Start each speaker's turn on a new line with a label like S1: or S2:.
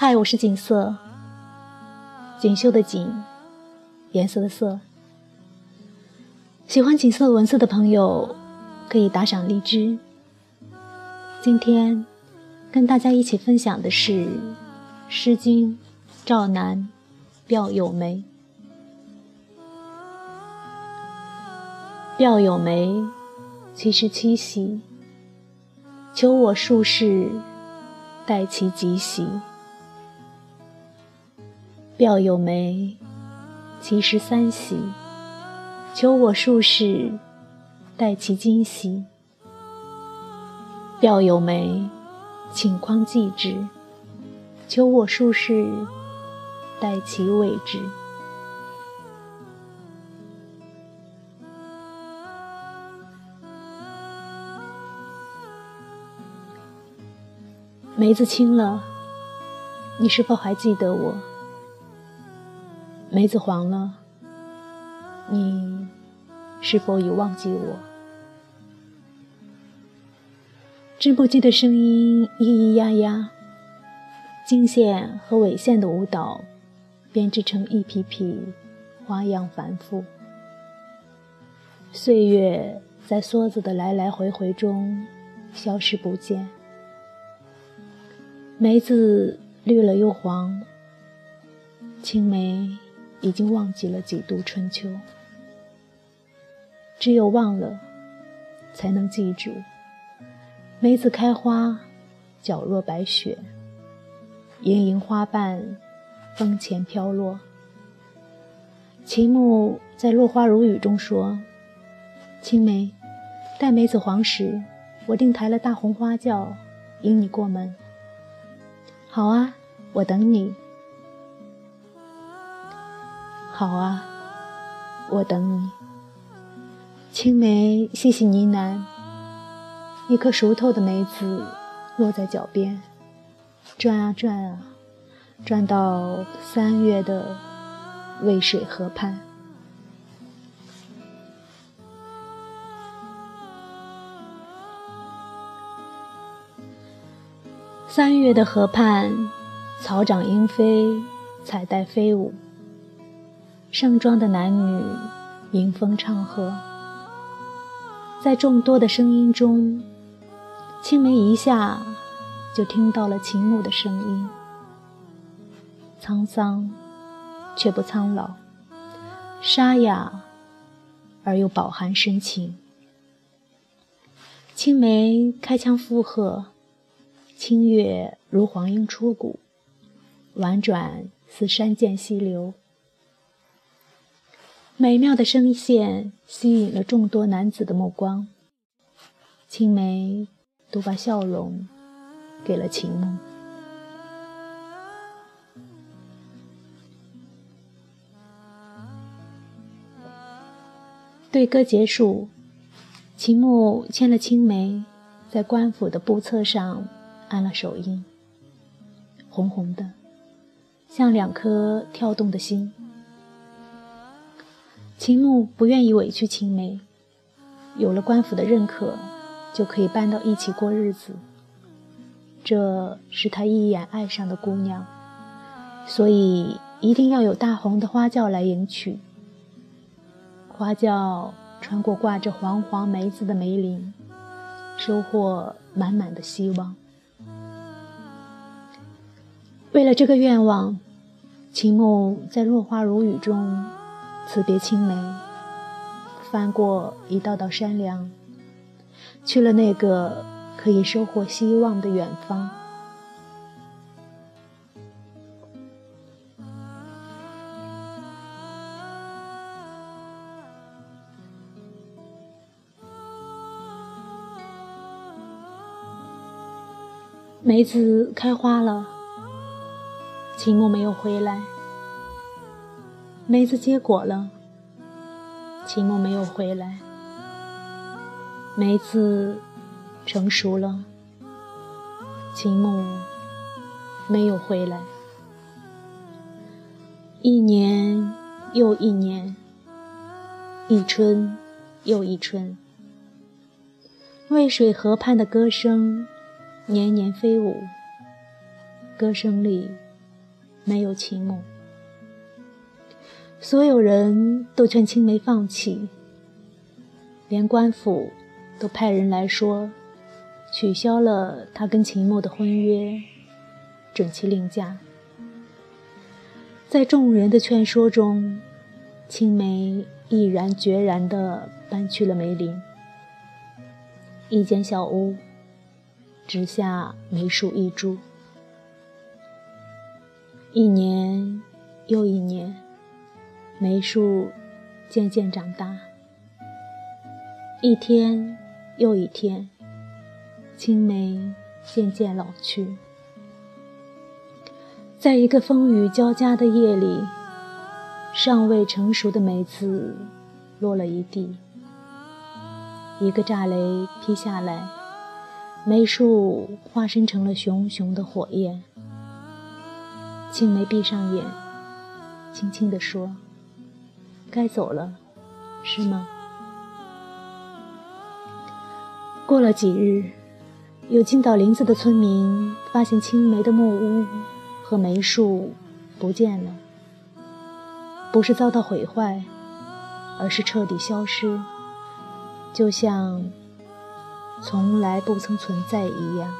S1: 嗨，我是锦瑟，锦绣的锦，颜色的色。喜欢锦瑟文字的朋友可以打赏荔枝。今天跟大家一起分享的是《诗经·赵南·钓有梅》。钓有梅，其实七夕。求我数世，待其吉兮。钓有梅，其实三喜。求我数世，待其今兮。钓有梅，请匡记之。求我数世，待其未之。梅子青了，你是否还记得我？梅子黄了，你是否已忘记我？织布机的声音咿咿呀呀，经线和纬线的舞蹈编织成一匹匹花样繁复。岁月在梭子的来来回回中消失不见，梅子绿了又黄，青梅。已经忘记了几度春秋，只有忘了，才能记住。梅子开花，皎若白雪，盈盈花瓣，风前飘落。秦牧在《落花如雨》中说：“青梅，待梅子黄时，我定抬了大红花轿迎你过门。”好啊，我等你。好啊，我等你。青梅细细呢喃，一颗熟透的梅子落在脚边，转啊转啊，转到三月的渭水河畔。三月的河畔，草长莺飞，彩带飞舞。盛装的男女迎风唱和，在众多的声音中，青梅一下就听到了秦牧的声音，沧桑却不苍老，沙哑而又饱含深情。青梅开腔附和，清越如黄莺出谷，婉转似山涧溪流。美妙的声线吸引了众多男子的目光，青梅都把笑容给了秦牧。对歌结束，秦牧牵了青梅，在官府的簿册上按了手印，红红的，像两颗跳动的心。秦牧不愿意委屈青梅，有了官府的认可，就可以搬到一起过日子。这是他一眼爱上的姑娘，所以一定要有大红的花轿来迎娶。花轿穿过挂着黄黄梅子的梅林，收获满满的希望。为了这个愿望，秦牧在落花如雨中。辞别青梅，翻过一道道山梁，去了那个可以收获希望的远方。梅子开花了，秦牧没有回来。梅子结果了，秦牧没有回来。梅子成熟了，秦牧没有回来。一年又一年，一春又一春，渭水河畔的歌声年年飞舞，歌声里没有秦牧。所有人都劝青梅放弃，连官府都派人来说，取消了他跟秦墨的婚约，准其另嫁。在众人的劝说中，青梅毅然决然地搬去了梅林，一间小屋，植下梅树一株。一年又一年。梅树渐渐长大，一天又一天，青梅渐渐老去。在一个风雨交加的夜里，尚未成熟的梅子落了一地，一个炸雷劈下来，梅树化身成了熊熊的火焰。青梅闭上眼，轻轻地说。该走了，是吗？过了几日，有进到林子的村民发现青梅的木屋和梅树不见了，不是遭到毁坏，而是彻底消失，就像从来不曾存在一样。